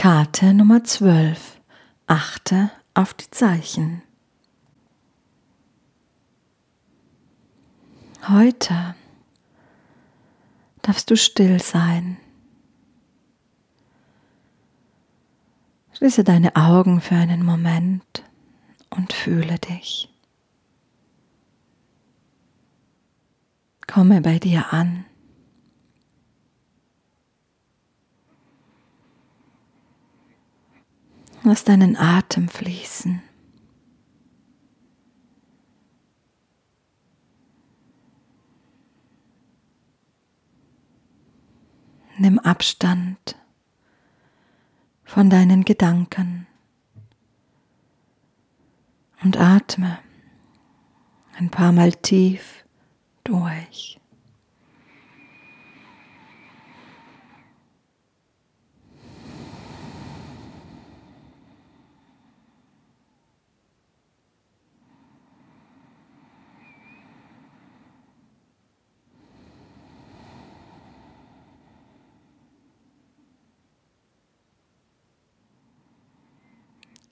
Karte Nummer 12. Achte auf die Zeichen. Heute darfst du still sein. Schließe deine Augen für einen Moment und fühle dich. Komme bei dir an. Lass deinen Atem fließen. Nimm Abstand von deinen Gedanken und atme ein paar Mal tief durch.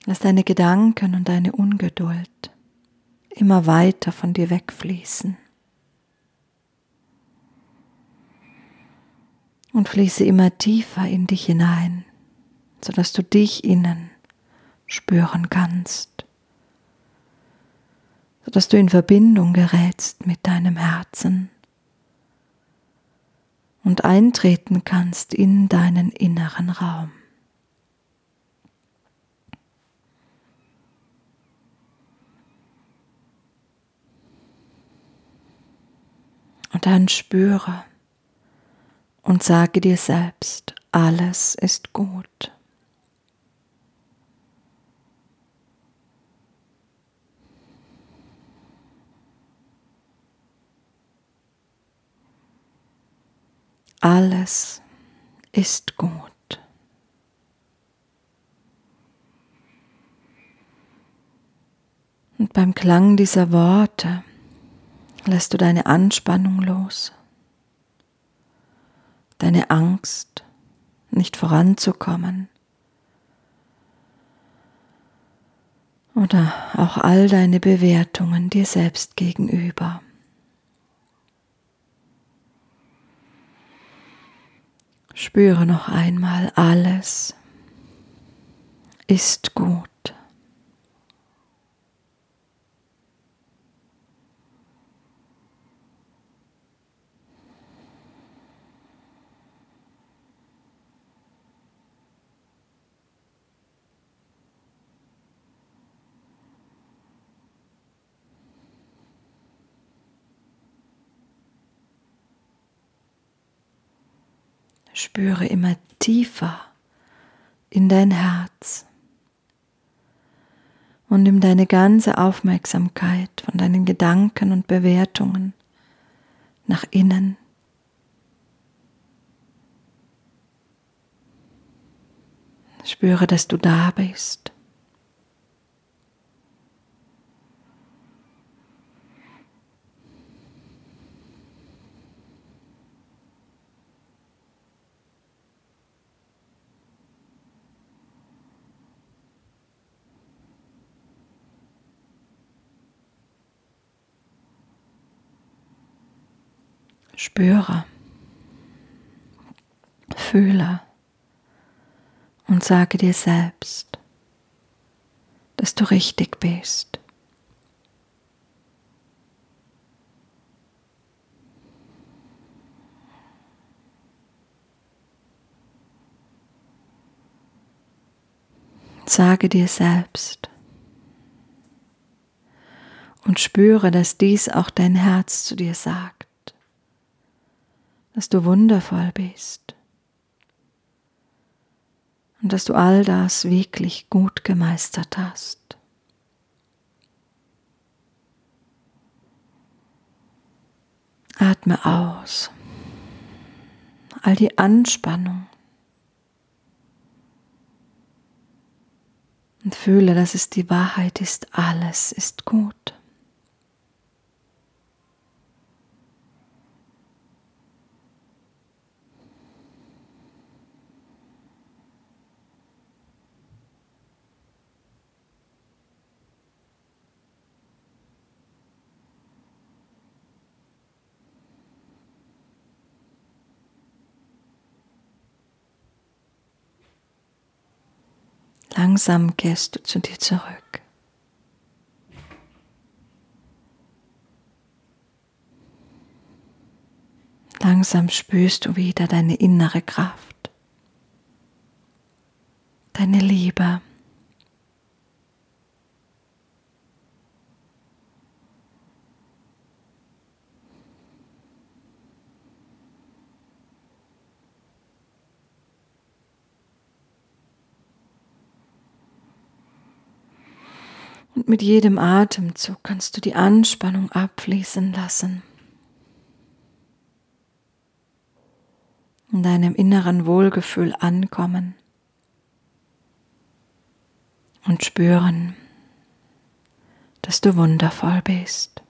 Lass deine Gedanken und deine Ungeduld immer weiter von dir wegfließen. Und fließe immer tiefer in dich hinein, sodass du dich innen spüren kannst, sodass du in Verbindung gerätst mit deinem Herzen und eintreten kannst in deinen inneren Raum. Und dann spüre und sage dir selbst, alles ist gut. Alles ist gut. Und beim Klang dieser Worte lässt du deine Anspannung los, deine Angst, nicht voranzukommen oder auch all deine Bewertungen dir selbst gegenüber. Spüre noch einmal, alles ist gut. Spüre immer tiefer in dein Herz und nimm deine ganze Aufmerksamkeit von deinen Gedanken und Bewertungen nach innen. Spüre, dass du da bist. Spüre, fühle und sage dir selbst, dass du richtig bist. Sage dir selbst und spüre, dass dies auch dein Herz zu dir sagt dass du wundervoll bist und dass du all das wirklich gut gemeistert hast. Atme aus. All die Anspannung. Und fühle, dass es die Wahrheit ist, alles ist gut. Langsam kehrst du zu dir zurück. Langsam spürst du wieder deine innere Kraft, deine Liebe. Und mit jedem Atemzug kannst du die Anspannung abfließen lassen. In deinem inneren Wohlgefühl ankommen und spüren, dass du wundervoll bist.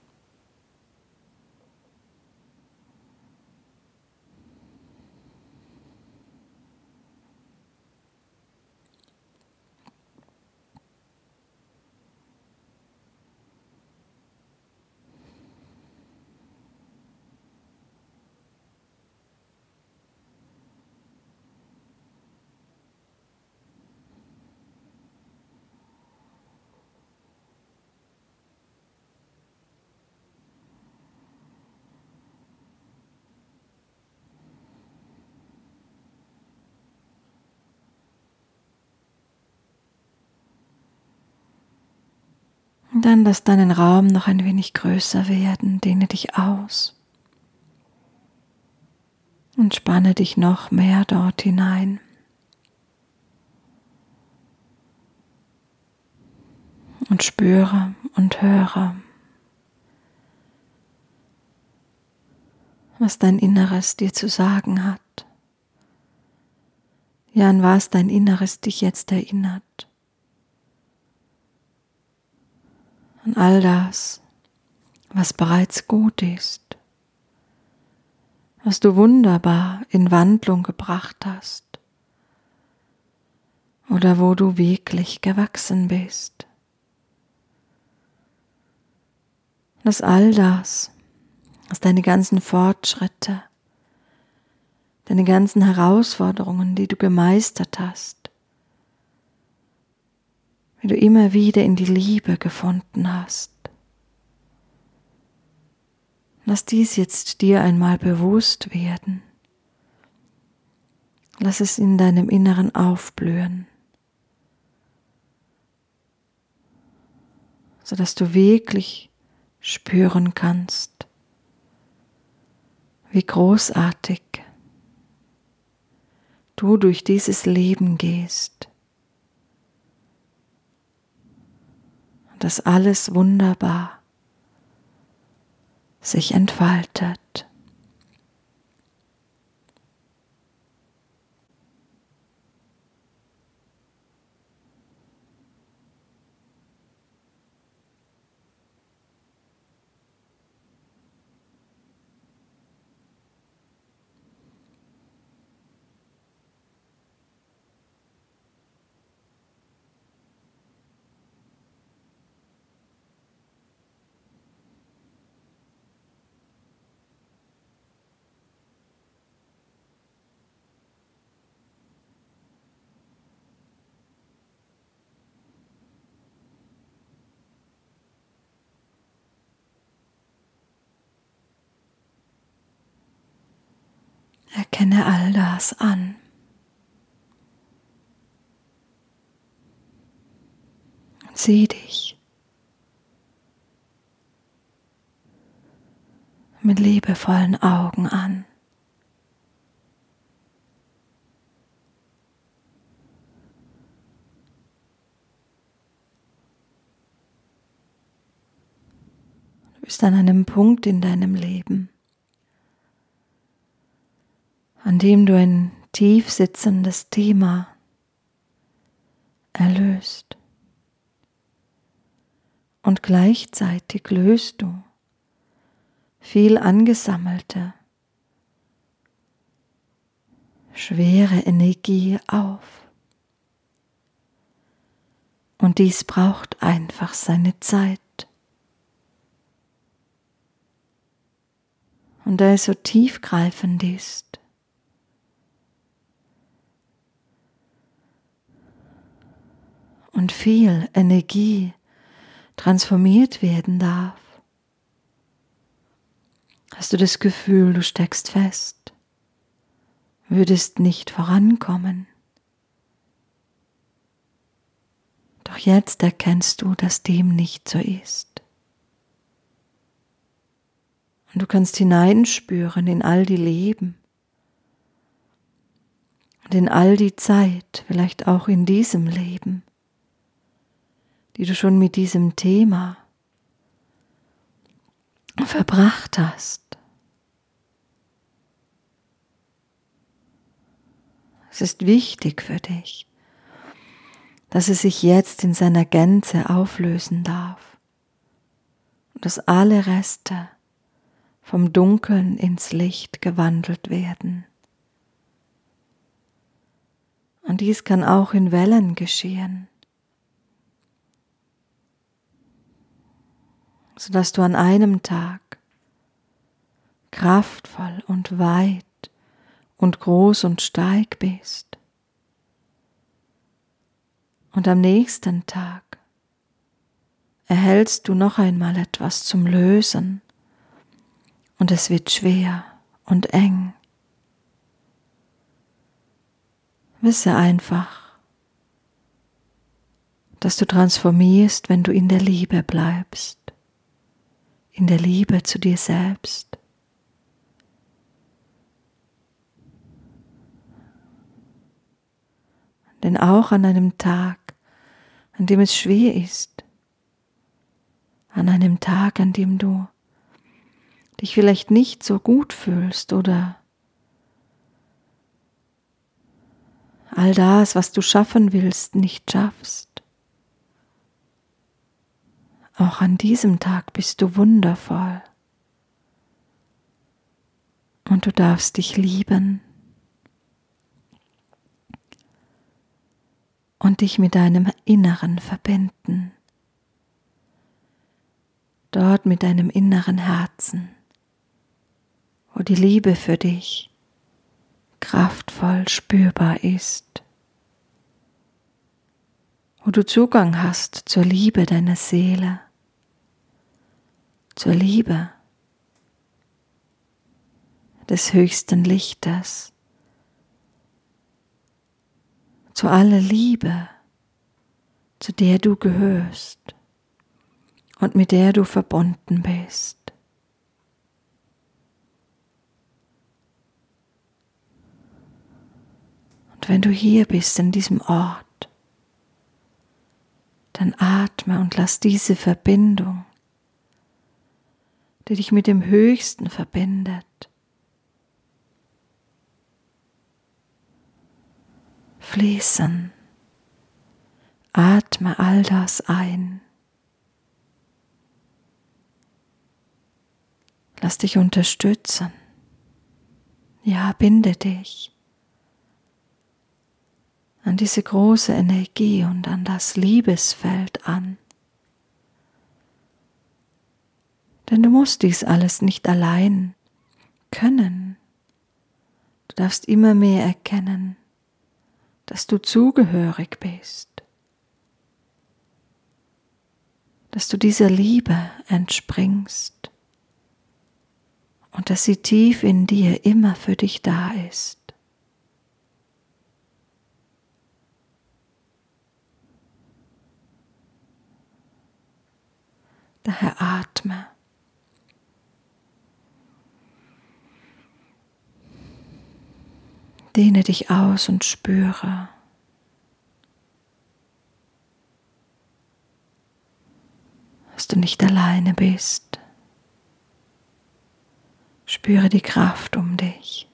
Dann lass deinen Raum noch ein wenig größer werden, dehne dich aus und spanne dich noch mehr dort hinein. Und spüre und höre, was dein Inneres dir zu sagen hat. Ja, an was dein Inneres dich jetzt erinnert. An all das, was bereits gut ist, was du wunderbar in Wandlung gebracht hast oder wo du wirklich gewachsen bist. Dass all das, dass deine ganzen Fortschritte, deine ganzen Herausforderungen, die du gemeistert hast, wie du immer wieder in die Liebe gefunden hast. Lass dies jetzt dir einmal bewusst werden. Lass es in deinem Inneren aufblühen, sodass du wirklich spüren kannst, wie großartig du durch dieses Leben gehst. Dass alles wunderbar sich entfaltet. Erkenne all das an. Sieh dich mit liebevollen Augen an. Du bist an einem Punkt in deinem Leben, an dem du ein tief sitzendes Thema erlöst. Und gleichzeitig löst du viel angesammelte, schwere Energie auf. Und dies braucht einfach seine Zeit. Und da es so tiefgreifend ist, und viel Energie transformiert werden darf. Hast du das Gefühl, du steckst fest, würdest nicht vorankommen? Doch jetzt erkennst du, dass dem nicht so ist. Und du kannst hineinspüren in all die Leben und in all die Zeit, vielleicht auch in diesem Leben, die du schon mit diesem Thema verbracht hast. Es ist wichtig für dich, dass es sich jetzt in seiner Gänze auflösen darf und dass alle Reste vom Dunkeln ins Licht gewandelt werden. Und dies kann auch in Wellen geschehen, sodass du an einem Tag kraftvoll und weit und groß und steig bist. Und am nächsten Tag erhältst du noch einmal etwas zum Lösen und es wird schwer und eng. Wisse einfach, dass du transformierst, wenn du in der Liebe bleibst, in der Liebe zu dir selbst. Denn auch an einem Tag, an dem es schwer ist, an einem Tag, an dem du dich vielleicht nicht so gut fühlst oder all das, was du schaffen willst, nicht schaffst. Auch an diesem Tag bist du wundervoll. Und du darfst dich lieben. Und dich mit deinem Inneren verbinden, dort mit deinem inneren Herzen wo die Liebe für dich kraftvoll spürbar ist, du Zugang hast zur Liebe deiner Seele, zur Liebe des höchsten Lichtes, zu aller Liebe, zu der du gehörst und mit der du verbunden bist. Und wenn du hier bist in diesem Ort, dann atme und lass diese Verbindung, die dich mit dem Höchsten verbindet, fließen. Atme all das ein. Lass dich unterstützen. Ja, binde dich an diese große Energie und an das Liebesfeld an. Denn du musst dies alles nicht allein können. Du darfst immer mehr erkennen, dass du zugehörig bist, dass du dieser Liebe entspringst und dass sie tief in dir immer für dich da ist. Daher atme. Dehne dich aus und spüre. dass du nicht alleine bist. Spüre die Kraft um dich.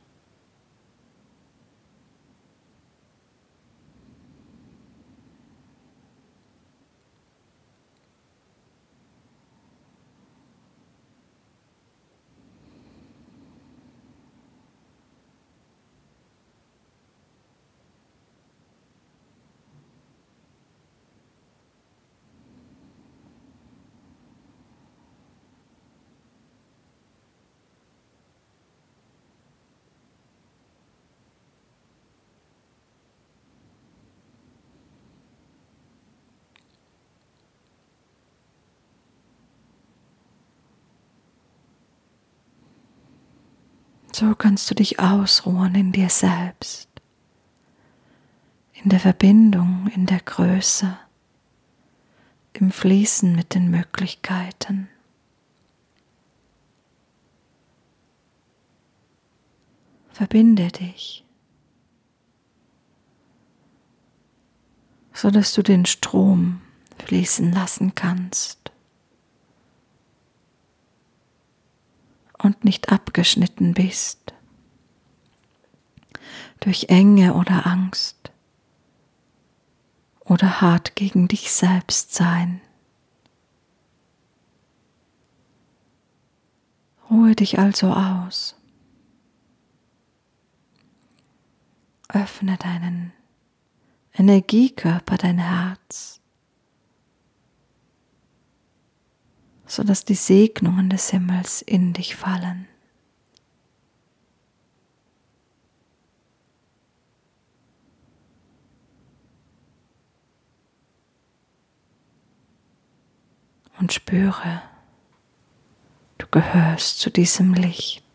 So kannst du dich ausruhen in dir selbst, in der Verbindung, in der Größe, im Fließen mit den Möglichkeiten. Verbinde dich, so dass du den Strom fließen lassen kannst und nicht abgeschnitten bist durch Enge oder Angst oder hart gegen dich selbst sein. Ruhe dich also aus. Öffne deinen Energiekörper, dein Herz, sodass die Segnungen des Himmels in dich fallen. Und spüre, du gehörst zu diesem Licht.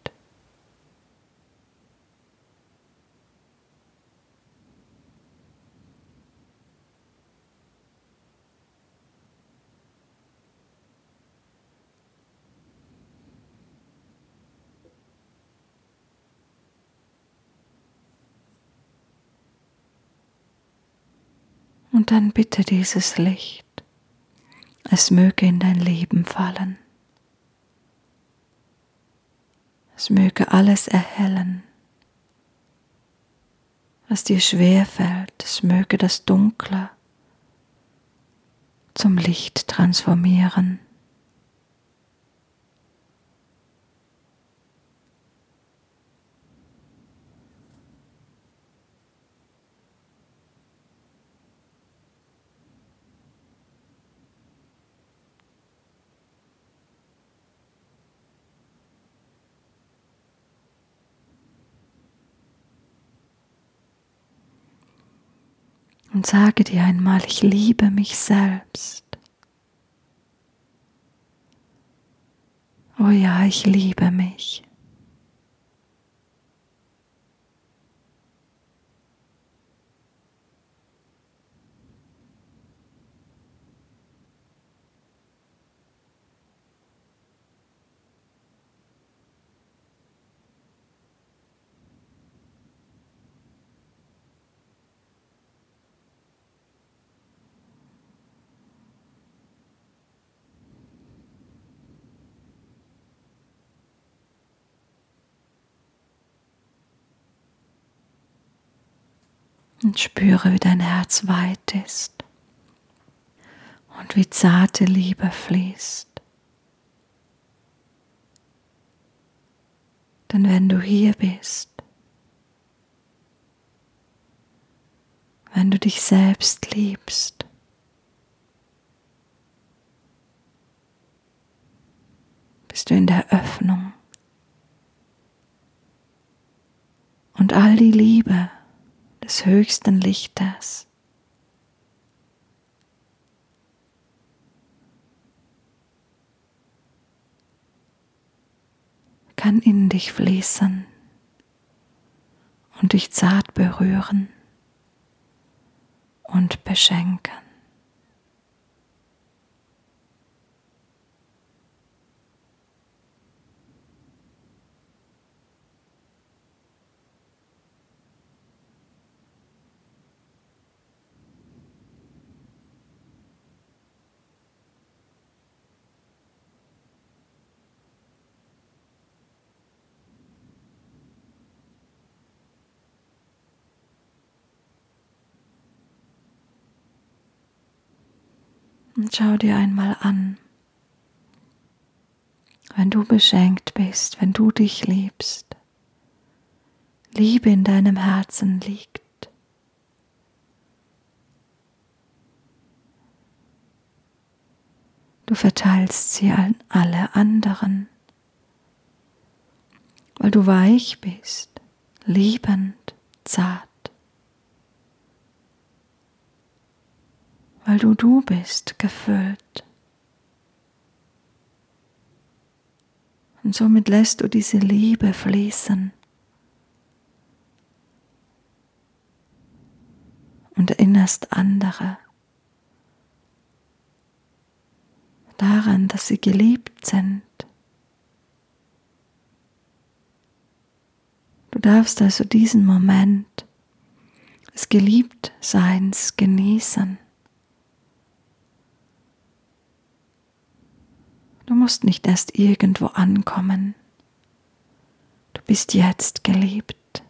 Und dann bitte dieses Licht, es möge in dein Leben fallen. Es möge alles erhellen, was dir schwer fällt. Es möge das Dunkle zum Licht transformieren. Und sage dir einmal, ich liebe mich selbst. Oh ja, ich liebe mich. Und spüre, wie dein Herz weit ist und wie zarte Liebe fließt. Denn wenn du hier bist, wenn du dich selbst liebst, bist du in der Öffnung. Und all die Liebe, des höchsten Lichtes. kann in dich fließen und dich zart berühren und beschenken. Und schau dir einmal an, wenn du beschenkt bist, wenn du dich liebst, Liebe in deinem Herzen liegt. Du verteilst sie an alle anderen, weil du weich bist, liebend, zart. Weil du du bist, gefüllt. Und somit lässt du diese Liebe fließen. Und erinnerst andere daran, dass sie geliebt sind. Du darfst also diesen Moment des Geliebtseins genießen. Du musst nicht erst irgendwo ankommen. Du bist jetzt geliebt.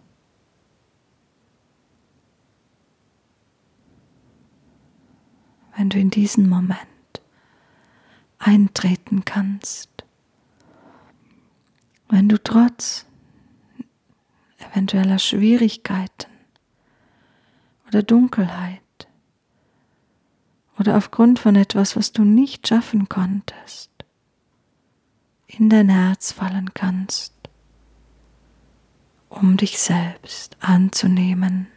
Wenn du in diesen Moment eintreten kannst, wenn du trotz eventueller Schwierigkeiten oder Dunkelheit oder aufgrund von etwas, was du nicht schaffen konntest, in dein Herz fallen kannst, um dich selbst anzunehmen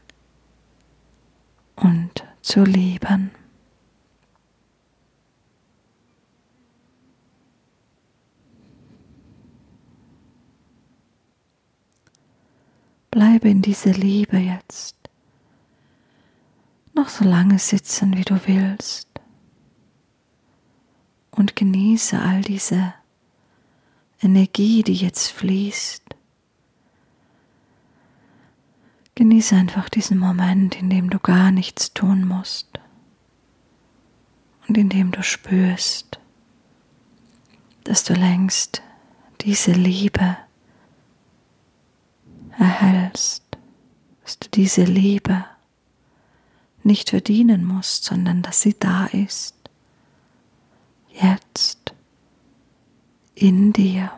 und zu lieben. Bleibe in dieser Liebe jetzt noch so lange sitzen, wie du willst und genieße all diese Energie, die jetzt fließt. Genieße einfach diesen Moment, in dem du gar nichts tun musst und in dem du spürst, dass du längst diese Liebe erhältst, dass du diese Liebe nicht verdienen musst, sondern dass sie da ist. Jetzt in dir.